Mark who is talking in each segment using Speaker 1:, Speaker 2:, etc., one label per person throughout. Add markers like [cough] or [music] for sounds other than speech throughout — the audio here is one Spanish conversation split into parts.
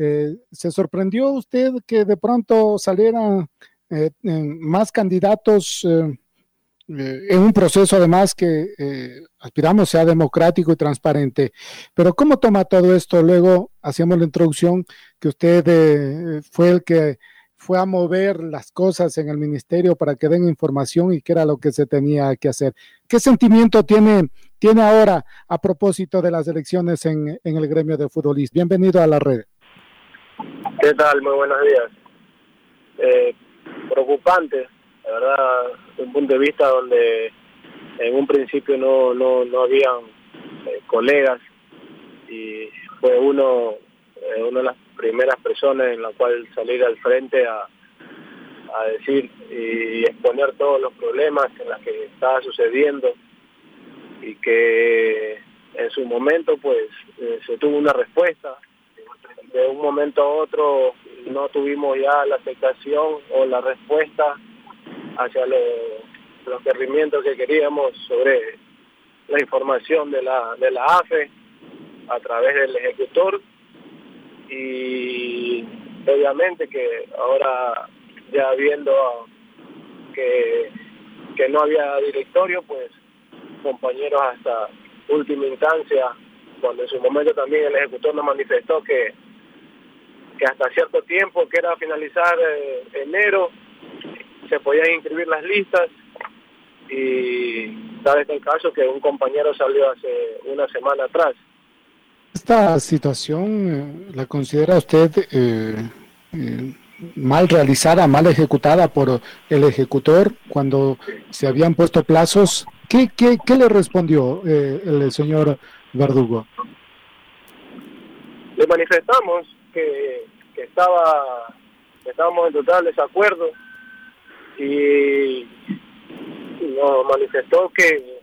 Speaker 1: Eh, ¿Se sorprendió usted que de pronto salieran eh, más candidatos eh, en un proceso además que aspiramos sea democrático y transparente? Pero ¿cómo toma todo esto? Luego hacíamos la introducción que usted fue el que fue a mover las cosas en el ministerio para que den información y que era lo que se tenía que hacer. ¿Qué sentimiento tiene, tiene ahora a propósito de las elecciones en el gremio de futbolistas? Bienvenido a la red.
Speaker 2: ¿Qué tal? Muy buenos días. Eh, preocupante, la verdad, un punto de vista donde en un principio no, no, no habían eh, colegas y fue uno, eh, una de las primeras personas en la cual salir al frente a, a decir y exponer todos los problemas en los que estaba sucediendo y que en su momento pues se tuvo una respuesta de un momento a otro no tuvimos ya la aceptación o la respuesta hacia los requerimientos que queríamos sobre la información de la, de la AFE a través del ejecutor. Y obviamente que ahora ya viendo que, que no había directorio, pues compañeros hasta última instancia, cuando en su momento también el ejecutor nos manifestó que que hasta cierto tiempo, que era finalizar eh, enero, se podían inscribir las listas y tal es el caso que un compañero salió hace una semana atrás.
Speaker 1: ¿Esta situación eh, la considera usted eh, mal realizada, mal ejecutada por el ejecutor cuando se habían puesto plazos? ¿Qué, qué, qué le respondió el señor Verdugo?
Speaker 2: Le manifestamos que, estaba estábamos en total desacuerdo y nos manifestó que,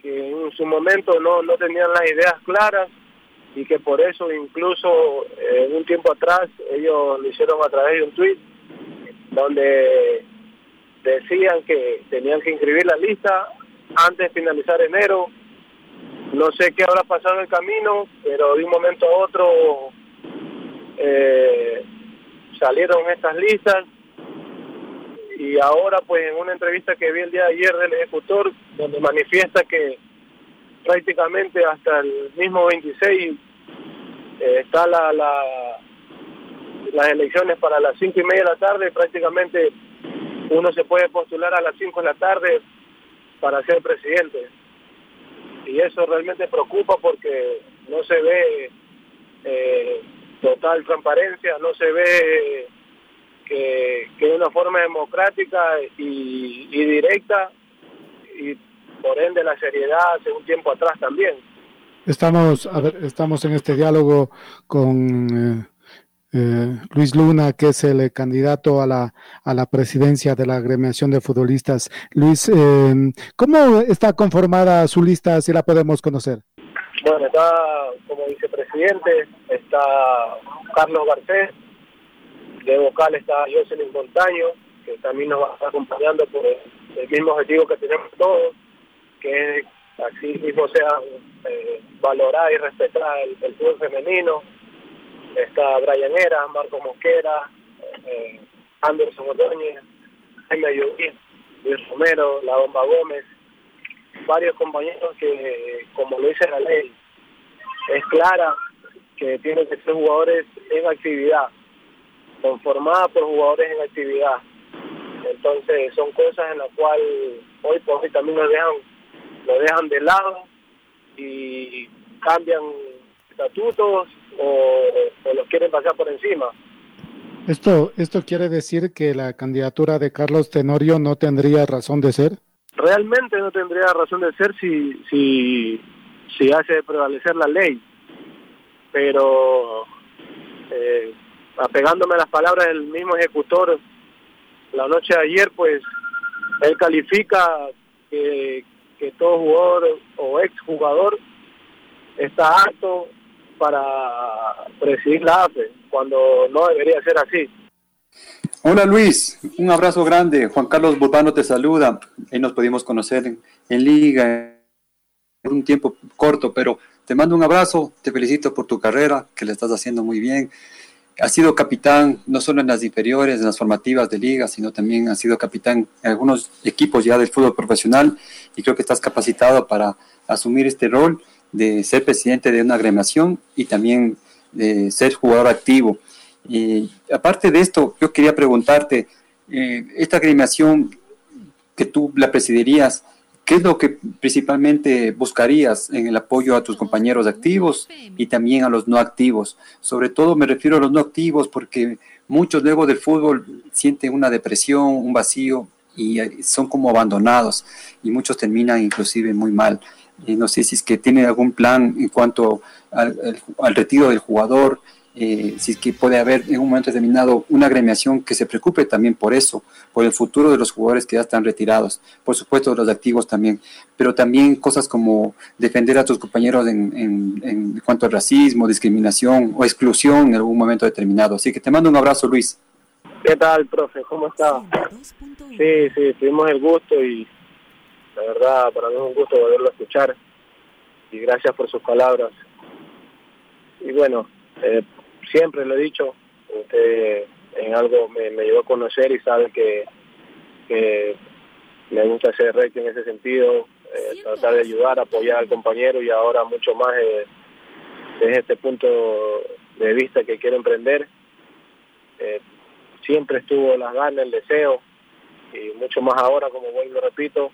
Speaker 2: que en su momento no, no tenían las ideas claras y que por eso incluso en un tiempo atrás ellos lo hicieron a través de un tweet donde decían que tenían que inscribir la lista antes de finalizar enero. No sé qué habrá pasado en el camino, pero de un momento a otro eh, salieron estas listas y ahora pues en una entrevista que vi el día de ayer del ejecutor donde manifiesta que prácticamente hasta el mismo 26 eh, está la, la las elecciones para las cinco y media de la tarde prácticamente uno se puede postular a las 5 de la tarde para ser presidente. Y eso realmente preocupa porque no se ve eh, total transparencia, no se ve que, que de una forma democrática y, directa y por ende la seriedad hace un tiempo atrás también.
Speaker 1: Estamos, a ver, estamos en este diálogo con eh, eh, Luis Luna, que es el candidato a la, a la presidencia de la agremiación de futbolistas. Luis, eh, ¿cómo está conformada su lista, si la podemos conocer?
Speaker 2: Bueno, está como vicepresidente, está Carlos Garcés, de vocal está Jocelyn Montaño, que también nos va a estar acompañando por el, mismo objetivo que tenemos todos, que así mismo sea eh, valorar y respetar el, fútbol femenino. Está Brian Era, Marco Mosquera, eh, Anderson Ordóñez, Jaime Luis Romero, La Bomba Gómez, varios compañeros que, como lo dice la ley, es clara que tienen que ser jugadores en actividad, conformada por jugadores en actividad. Entonces son cosas en las cuales hoy por hoy también nos dejan, lo dejan de lado y cambian estatutos o, o los quieren pasar por encima.
Speaker 1: ¿Esto, ¿Esto quiere decir que la candidatura de Carlos Tenorio no tendría razón de ser?
Speaker 2: Realmente no tendría razón de ser si, si, si hace prevalecer la ley, pero eh, apegándome a las palabras del mismo ejecutor, la noche de ayer, pues él califica que, que todo jugador o exjugador está apto para presidir la AFE, cuando no debería ser así.
Speaker 3: Hola Luis, un abrazo grande. Juan Carlos Burbano te saluda. Ahí nos pudimos conocer en, liga un tiempo corto, pero te mando un abrazo, te felicito por tu carrera, que le estás haciendo muy bien. Has sido capitán no solo en las inferiores, en las formativas de liga, sino también has sido capitán en algunos equipos ya del fútbol profesional y creo que estás capacitado para asumir este rol de ser presidente de una agremiación y también de ser jugador activo. Y aparte de esto, yo quería preguntarte, eh, esta agremiación que tú la presidirías, ¿qué es lo que principalmente buscarías en el apoyo a tus compañeros activos y también a los no activos? Sobre todo me refiero a los no activos porque muchos luego del fútbol sienten una depresión, un vacío y eh, son como abandonados y muchos terminan inclusive muy mal. Eh, no sé si es que tiene algún plan en cuanto al retiro del jugador, eh, si es que puede haber en un momento determinado una agremiación que se preocupe también por eso, por el futuro de los jugadores que ya están retirados, por supuesto los activos también, pero también cosas como defender a tus compañeros en, en, en cuanto al racismo, discriminación o exclusión en algún momento determinado. Así que te mando un abrazo, Luis.
Speaker 2: ¿Qué tal, profe? ¿Cómo está? Sí, sí, tuvimos el gusto y la verdad para mí es un gusto volverlo a escuchar y gracias por sus palabras. Y bueno, eh, siempre lo he dicho, usted en algo me, me llevó a conocer y sabe que, que me gusta ser recto en ese sentido, eh, tratar de ayudar, apoyar al compañero y ahora mucho más eh, desde este punto de vista que quiero emprender. Eh, siempre estuvo las ganas, el deseo y mucho más ahora, como vuelvo y repito,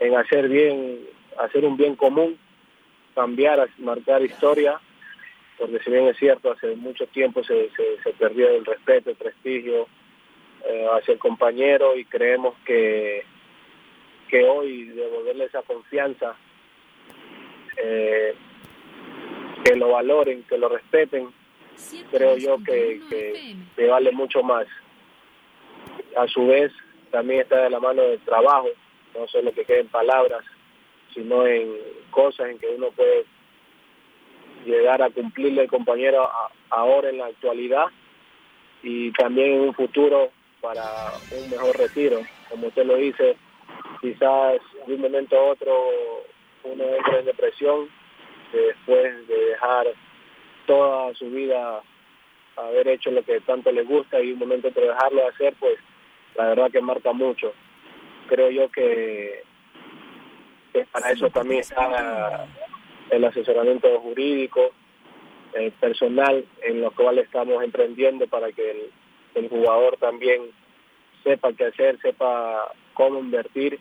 Speaker 2: en hacer bien, hacer un bien común, cambiar, marcar historia porque si bien es cierto, hace mucho tiempo se, se, se perdió el respeto, el prestigio eh, hacia el compañero y creemos que, que hoy devolverle esa confianza, eh, que lo valoren, que lo respeten, creo yo que, que, que vale mucho más. A su vez, también está de la mano del trabajo, no solo que queden palabras, sino en cosas en que uno puede llegar a cumplirle el compañero a, ahora en la actualidad y también en un futuro para un mejor retiro. Como usted lo dice, quizás de un momento a otro uno entra en depresión después de dejar toda su vida haber hecho lo que tanto le gusta y un momento otro dejarlo de hacer, pues la verdad que marca mucho. Creo yo que, que para eso también está el asesoramiento jurídico, eh, personal, en lo cual estamos emprendiendo para que el, jugador también sepa qué hacer, sepa cómo invertir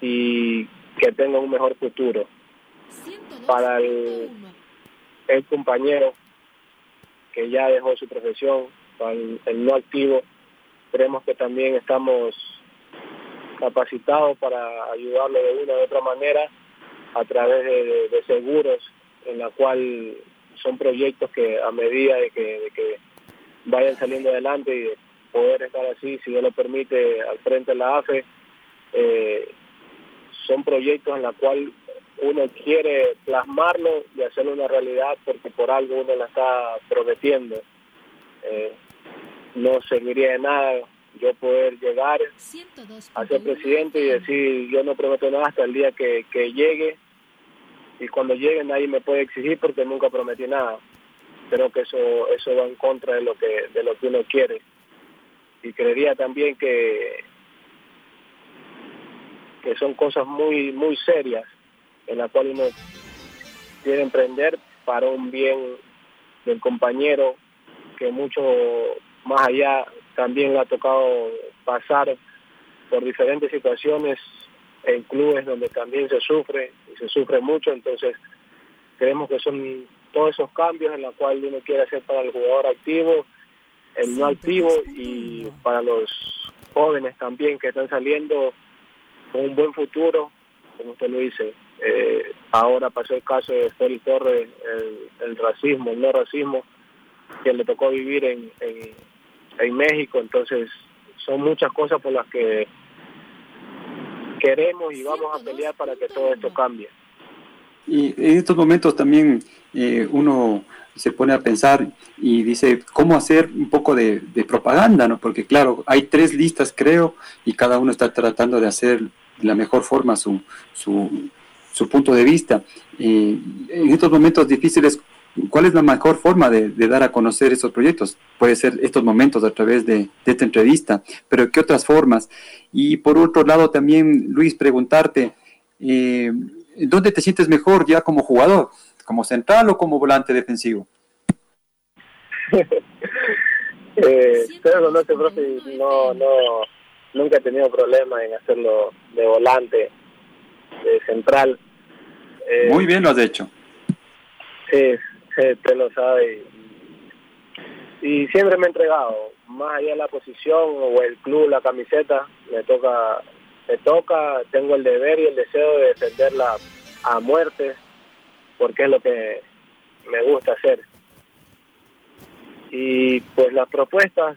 Speaker 2: y que tenga un mejor futuro. Para el, el compañero que ya dejó su profesión, para el, el no activo, creemos que también estamos capacitados para ayudarlo de una u otra manera a través de, seguros, en la cual son proyectos que a medida de que, de que vayan saliendo adelante y de poder estar así, si Dios lo permite, al frente de la AFE, eh, son proyectos en la cual uno quiere plasmarlo y hacerlo una realidad porque por algo uno la está prometiendo. Eh, no serviría de nada yo poder llegar a ser presidente y decir yo no prometo nada hasta el día que, que llegue y cuando llegue nadie me puede exigir porque nunca prometí nada. Creo que eso eso va en contra de lo que de lo que uno quiere. Y creería también que que son cosas muy muy serias en las cuales uno quiere emprender para un bien del compañero que mucho más allá también le ha tocado pasar por diferentes situaciones en clubes donde también se sufre y se sufre mucho, entonces creemos que son todos esos cambios en los cuales uno quiere hacer para el jugador activo, el no activo y para los jóvenes también que están saliendo con un buen futuro, como usted lo dice. Eh, ahora pasó el caso de Félix Torres, el, racismo, el no racismo, que le tocó vivir en, en, en México, entonces son muchas cosas por las que queremos y vamos a pelear para que todo esto cambie.
Speaker 3: Y en estos momentos también eh, uno se pone a pensar y dice cómo hacer un poco de, propaganda, ¿no? Porque claro, hay tres listas creo y cada uno está tratando de hacer de la mejor forma su, su, su punto de vista. Eh, en estos momentos difíciles, ¿cuál es la mejor forma de, dar a conocer esos proyectos? Puede ser estos momentos a través de, esta entrevista, pero ¿qué otras formas? Y por otro lado también, Luis, preguntarte, eh, ¿dónde te sientes mejor ya como jugador? ¿Como central o como volante defensivo? [laughs]
Speaker 2: eh, no sé, profe, no, no, nunca he tenido problema en hacerlo de volante, de central.
Speaker 3: Eh, Muy bien lo has hecho.
Speaker 2: Sí, te lo sabe. Y, siempre me he entregado, más allá de la posición o el club, la camiseta, me toca, me toca, tengo el deber y el deseo de defenderla a muerte, porque es lo que me gusta hacer. Y pues las propuestas,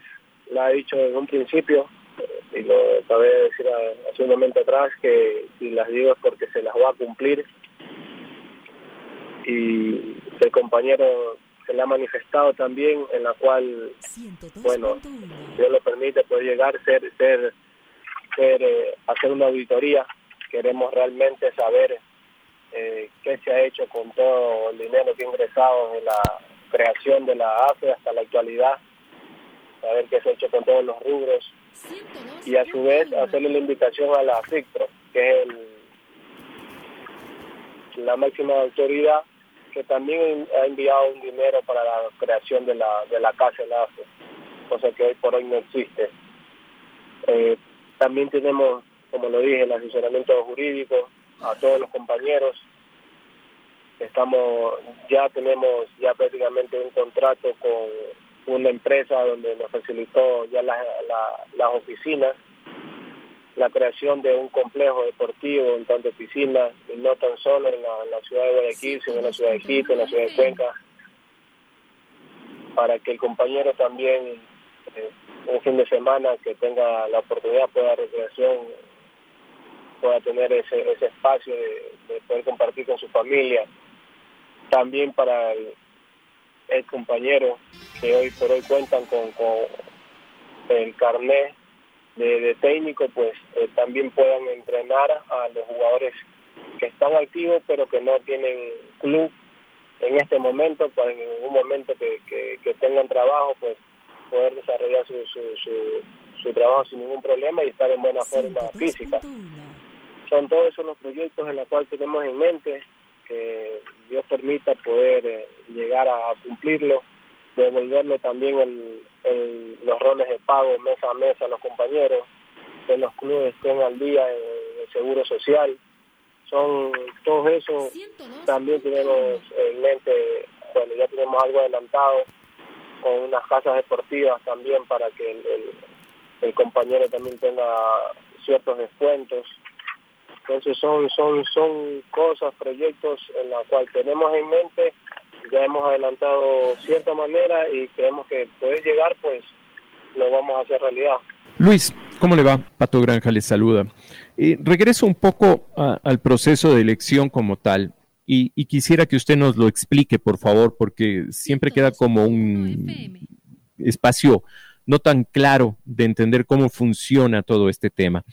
Speaker 2: la he dicho en un principio, y lo acabé de decir hace un momento atrás, que si las digo es porque se las va a cumplir. Y el compañero se le ha manifestado también, en la cual, bueno, Dios lo permite, puede llegar ser, ser, eh, hacer una auditoría. Queremos realmente saber eh, qué se ha hecho con todo el dinero que ha ingresado en la creación de la AFE hasta la actualidad, saber qué se ha hecho con todos los rubros y a su vez hacerle la invitación a la FICPRO, que es la máxima autoridad que también ha enviado un dinero para la creación de la, de la casa de la cosa que hoy por hoy no existe. Eh, también tenemos, como lo dije, el asesoramiento jurídico, a todos los compañeros. Estamos, ya tenemos ya prácticamente un contrato con una empresa donde nos facilitó ya las oficinas, la creación de un complejo deportivo en tanto piscinas, y no tan solo en la, ciudad de Guayaquil, sino en la ciudad de Quito, en la ciudad de Cuenca, para que el compañero también eh, un fin de semana que tenga la oportunidad pueda recreación pueda tener ese, ese espacio de, poder compartir con su familia. También para el, compañero que hoy por hoy cuentan con, el carnet de, técnico, pues eh, también puedan entrenar a los jugadores que están activos pero que no tienen club en este momento, para en un momento que, que, tengan trabajo, pues poder desarrollar su, su, su, trabajo sin ningún problema y estar en buena forma física. Son todos esos los proyectos en los cuales tenemos en mente que Dios permita poder eh, llegar a, cumplirlo, devolverle también el, los roles de pago mesa a mesa los compañeros, que los clubes estén al día en el seguro social. Son todos esos también tenemos en mente, bueno, ya tenemos algo adelantado con unas casas deportivas también para que el, el compañero también tenga ciertos descuentos entonces son, son, son cosas, proyectos en los cuales tenemos en mente, ya hemos adelantado cierta manera y creemos que poder llegar, pues lo vamos a hacer realidad.
Speaker 4: Luis, ¿cómo le va? Pato Granja le saluda. Regreso un poco al proceso de elección como tal y, quisiera que usted nos lo explique, por favor, porque siempre queda como un espacio no tan claro de entender cómo funciona todo este tema.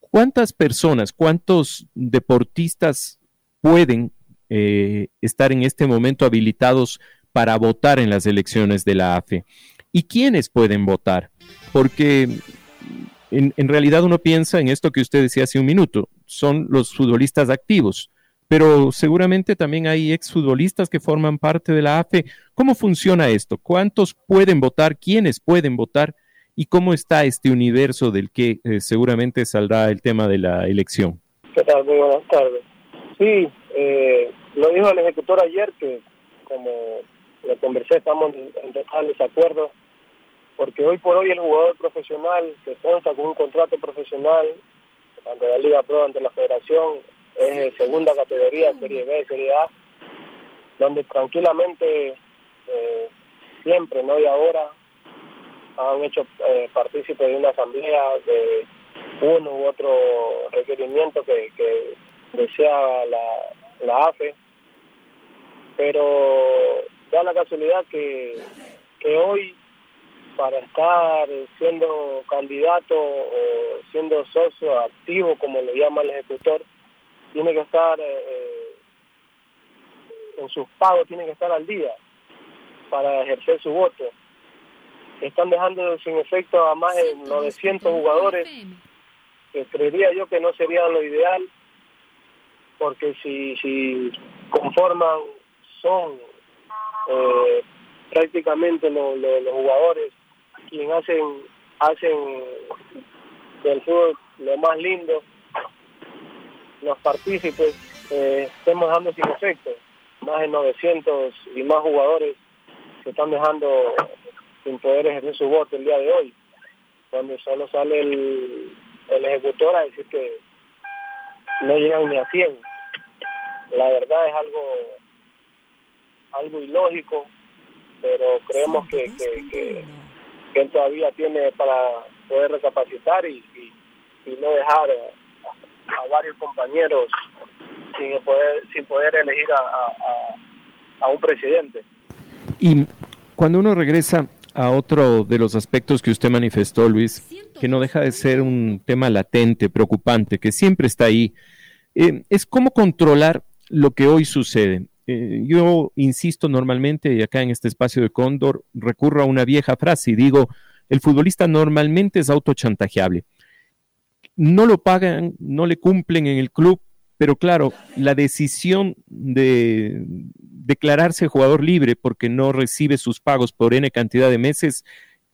Speaker 4: ¿Cuántas personas, cuántos deportistas pueden eh, estar en este momento habilitados para votar en las elecciones de la AFE? ¿Y quiénes pueden votar? Porque en, en, realidad uno piensa en esto que usted decía hace un minuto, son los futbolistas activos, pero seguramente también hay exfutbolistas que forman parte de la AFE. ¿Cómo funciona esto? ¿Cuántos pueden votar? ¿Quiénes pueden votar? y cómo está este universo del que eh, seguramente saldrá el tema de la elección.
Speaker 2: ¿Qué tal? Muy buenas tardes. Sí, eh, lo dijo el ejecutor ayer que, como le conversé, estamos en total desacuerdo, porque hoy por hoy el jugador profesional que cuenta con un contrato profesional ante la Liga Pro, ante la Federación, es de segunda categoría, Serie B, Serie A, donde tranquilamente eh, siempre, no y ahora, han hecho eh, de una asamblea de uno u otro requerimiento que, que desea la, la AFE, pero da la casualidad que, que hoy para estar siendo candidato o siendo socio activo, como lo llama el ejecutor, tiene que estar eh, en sus pagos, tiene que estar al día para ejercer su voto. Están dejando sin efecto a más de 900 jugadores, que creería yo que no sería lo ideal, porque si, si conforman, son eh, prácticamente los jugadores quienes hacen, hacen del fútbol lo más lindo, los partícipes, eh, estemos dando sin efecto. Más de 900 y más jugadores se están dejando sin poder ejercer su voto el día de hoy, cuando solo sale el, el ejecutor a decir que no llegan ni a 100. La verdad es algo algo ilógico, pero creemos que, que, que, él todavía tiene para poder recapacitar y, y, no dejar a, varios compañeros sin poder, sin poder elegir a, a, a un presidente.
Speaker 4: Y cuando uno regresa a otro de los aspectos que usted manifestó, Luis, que no deja de ser un tema latente, preocupante, que siempre está ahí, eh, es cómo controlar lo que hoy sucede. Eh, yo insisto normalmente, y acá en este espacio de Cóndor, recurro a una vieja frase y digo, el futbolista normalmente es autochantajeable. No lo pagan, no le cumplen en el club, pero claro, la decisión de declararse jugador libre porque no recibe sus pagos por N cantidad de meses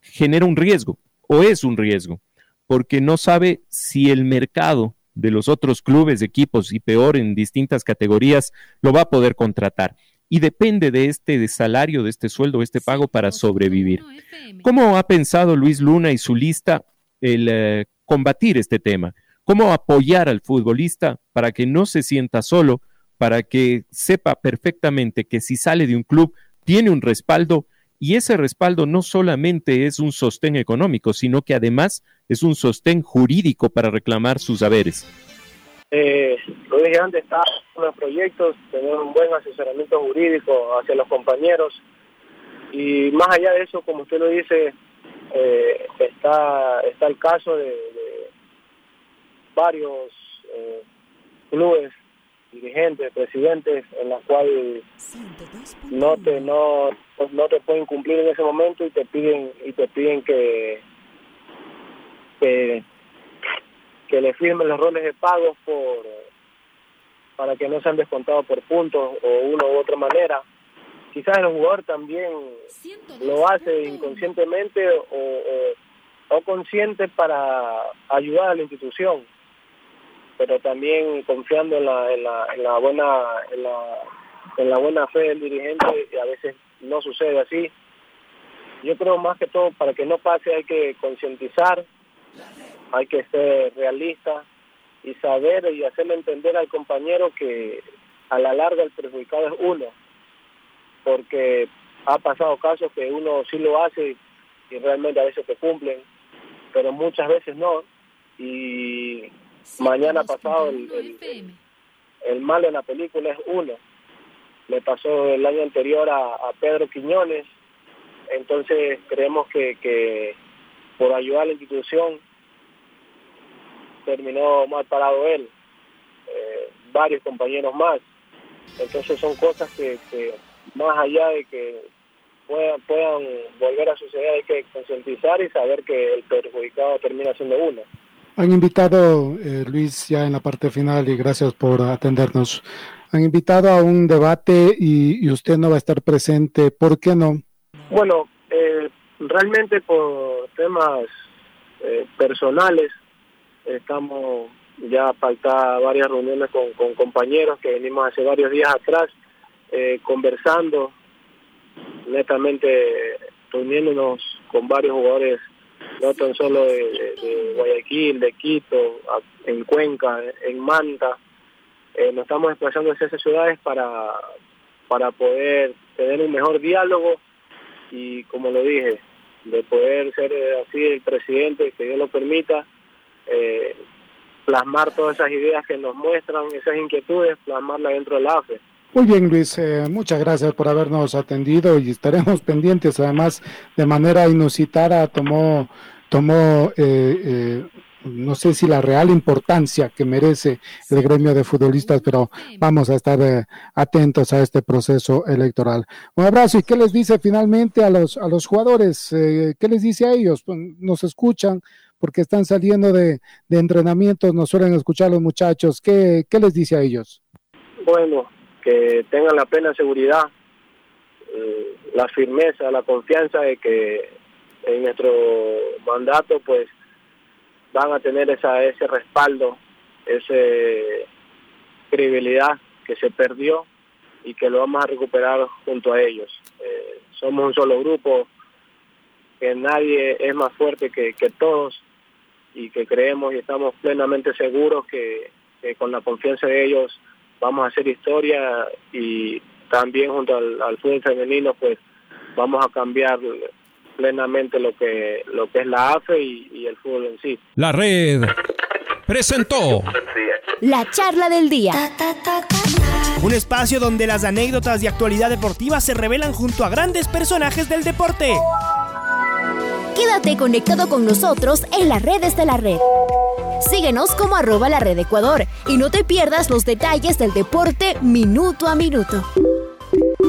Speaker 4: genera un riesgo, o es un riesgo, porque no sabe si el mercado de los otros clubes, equipos y peor en distintas categorías, lo va a poder contratar. Y depende de este salario, de este sueldo, este pago para sobrevivir. ¿Cómo ha pensado Luis Luna y su lista el eh, combatir este tema? ¿Cómo apoyar al futbolista para que no se sienta solo, para que sepa perfectamente que si sale de un club tiene un respaldo y ese respaldo no solamente es un sostén económico, sino que además es un sostén jurídico para reclamar sus haberes.
Speaker 2: Eh, dije antes, está en los proyectos, tener un buen asesoramiento jurídico hacia los compañeros y más allá de eso, como usted lo dice, eh, está está el caso de, varios eh, clubes dirigentes, presidentes, en la cual no te no no te pueden cumplir en ese momento y te piden y te piden que que, que le firmen los roles de pagos por para que no sean descontados por puntos o una u otra manera. Quizás el jugador también lo hace inconscientemente o, o, o consciente para ayudar a la institución pero también confiando en la, en la, en la buena en la, en la buena fe del dirigente y a veces no sucede así. Yo creo más que todo para que no pase hay que concientizar, hay que ser realista y saber y hacerle entender al compañero que a la larga el perjudicado es uno, porque ha pasado casos que uno sí lo hace y realmente a veces te cumplen, pero muchas veces no. Y mañana pasado el, el, malo en la película es uno. Le pasó el año anterior a, Pedro Quiñones, entonces creemos que, que por ayudar a la institución terminó mal parado él, eh, varios compañeros más. Entonces son cosas que, que más allá de que puedan, puedan volver a suceder hay que concientizar y saber que el perjudicado termina siendo uno.
Speaker 1: Han invitado, eh, Luis, ya en la parte final, y gracias por atendernos, han invitado a un debate y, usted no va a estar presente. ¿Por qué no?
Speaker 2: Bueno, eh, realmente por temas eh, personales estamos ya falta varias reuniones con, con compañeros que venimos hace varios días atrás eh, conversando, netamente reuniéndonos con varios jugadores, no tan solo de, Guayaquil, de Quito, en Cuenca, en Manta. Eh, nos estamos desplazando hacia esas ciudades para, para poder tener un mejor diálogo y, como lo dije, de poder ser eh, así el presidente, que Dios lo permita, eh, plasmar todas esas ideas que nos muestran, esas inquietudes, plasmarlas dentro del AFE.
Speaker 1: Muy bien, Luis, eh, muchas gracias por habernos atendido y estaremos pendientes. Además, de manera inusitada, tomó, tomó no sé si la real importancia que merece el gremio de futbolistas, pero vamos a estar eh, atentos a este proceso electoral. Un abrazo y qué les dice finalmente a los, a los jugadores, eh, qué les dice a ellos, pues, nos escuchan porque están saliendo de, de entrenamientos, nos suelen escuchar los muchachos, ¿Qué, ¿qué les dice a ellos?
Speaker 2: Bueno, que tengan la plena seguridad, eh, la firmeza, la confianza de que en nuestro mandato pues van a tener esa, ese respaldo, esa credibilidad que se perdió y que lo vamos a recuperar junto a ellos. Eh, somos un solo grupo, que nadie es más fuerte que, todos y que creemos y estamos plenamente seguros que, con la confianza de ellos vamos a hacer historia y también junto al, al fútbol femenino pues vamos a cambiar plenamente lo que, lo que es la AFE y, el fútbol en sí.
Speaker 5: La red presentó
Speaker 6: la charla del día.
Speaker 7: Un espacio donde las anécdotas de actualidad deportiva se revelan junto a grandes personajes del deporte.
Speaker 6: Quédate conectado con nosotros en las redes de la red. Síguenos como arroba la red Ecuador y no te pierdas los detalles del deporte minuto a minuto.